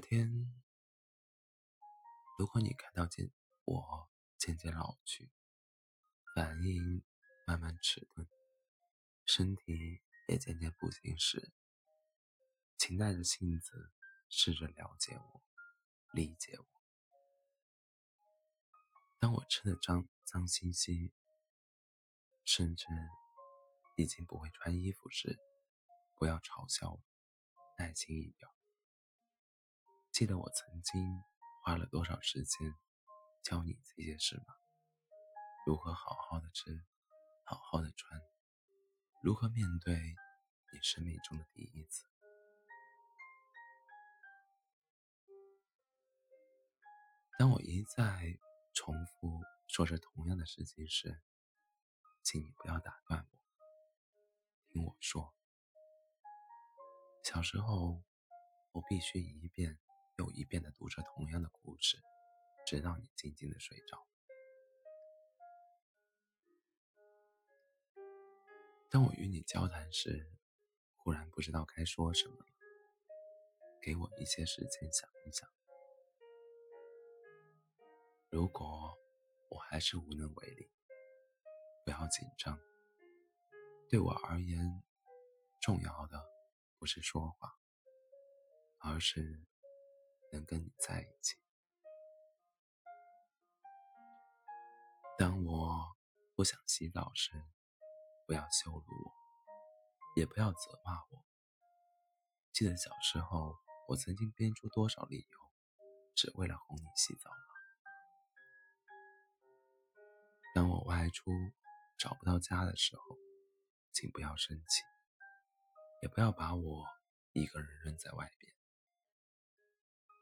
天，如果你看到渐我渐渐老去，反应慢慢迟钝，身体也渐渐不行时，请耐着性子试着了解我，理解我。当我吃的脏脏兮兮，甚至已经不会穿衣服时，不要嘲笑我，耐心一点。记得我曾经花了多少时间教你这些事吗？如何好好的吃，好好的穿，如何面对你生命中的第一次？当我一再。重复说着同样的事情时，请你不要打断我。听我说，小时候我必须一遍又一遍地读着同样的故事，直到你静静地睡着。当我与你交谈时，忽然不知道该说什么了。给我一些时间想一想。如果我还是无能为力，不要紧张。对我而言，重要的不是说话，而是能跟你在一起。当我不想洗澡时，不要羞辱我，也不要责骂我。记得小时候，我曾经编出多少理由，只为了哄你洗澡吗？当我外出找不到家的时候，请不要生气，也不要把我一个人扔在外边，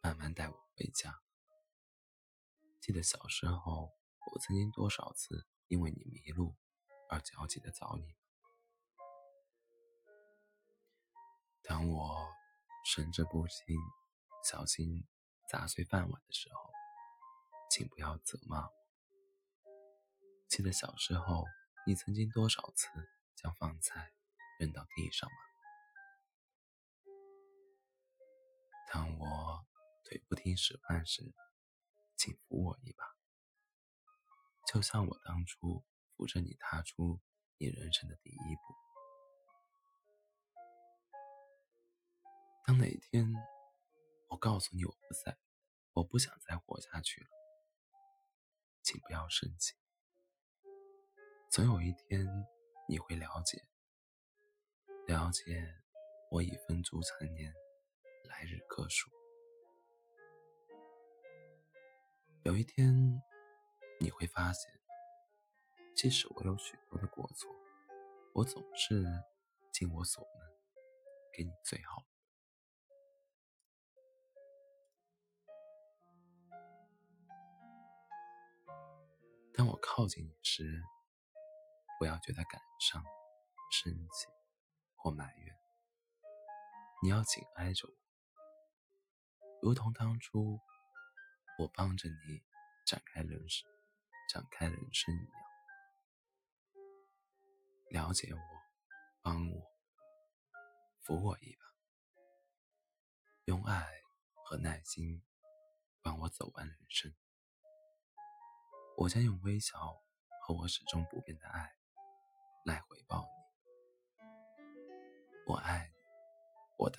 慢慢带我回家。记得小时候，我曾经多少次因为你迷路而焦急的找你。当我神志不清，小心砸碎饭碗的时候，请不要责骂我。记得小时候，你曾经多少次将饭菜扔到地上吗？当我腿不听使唤时，请扶我一把，就像我当初扶着你踏出你人生的第一步。当哪天我告诉你我不在，我不想再活下去了，请不要生气。总有一天，你会了解，了解我已分足残年，来日可数。有一天，你会发现，即使我有许多的过错，我总是尽我所能，给你最好。当我靠近你时，不要觉得感伤、生气或埋怨，你要紧挨着我，如同当初我帮着你展开人生、展开人生一样。了解我，帮我，扶我一把，用爱和耐心帮我走完人生。我将用微笑和我始终不变的爱。来回报你，我爱你，我的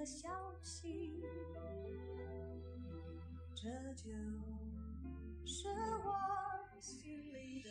的消息，这就是我心里的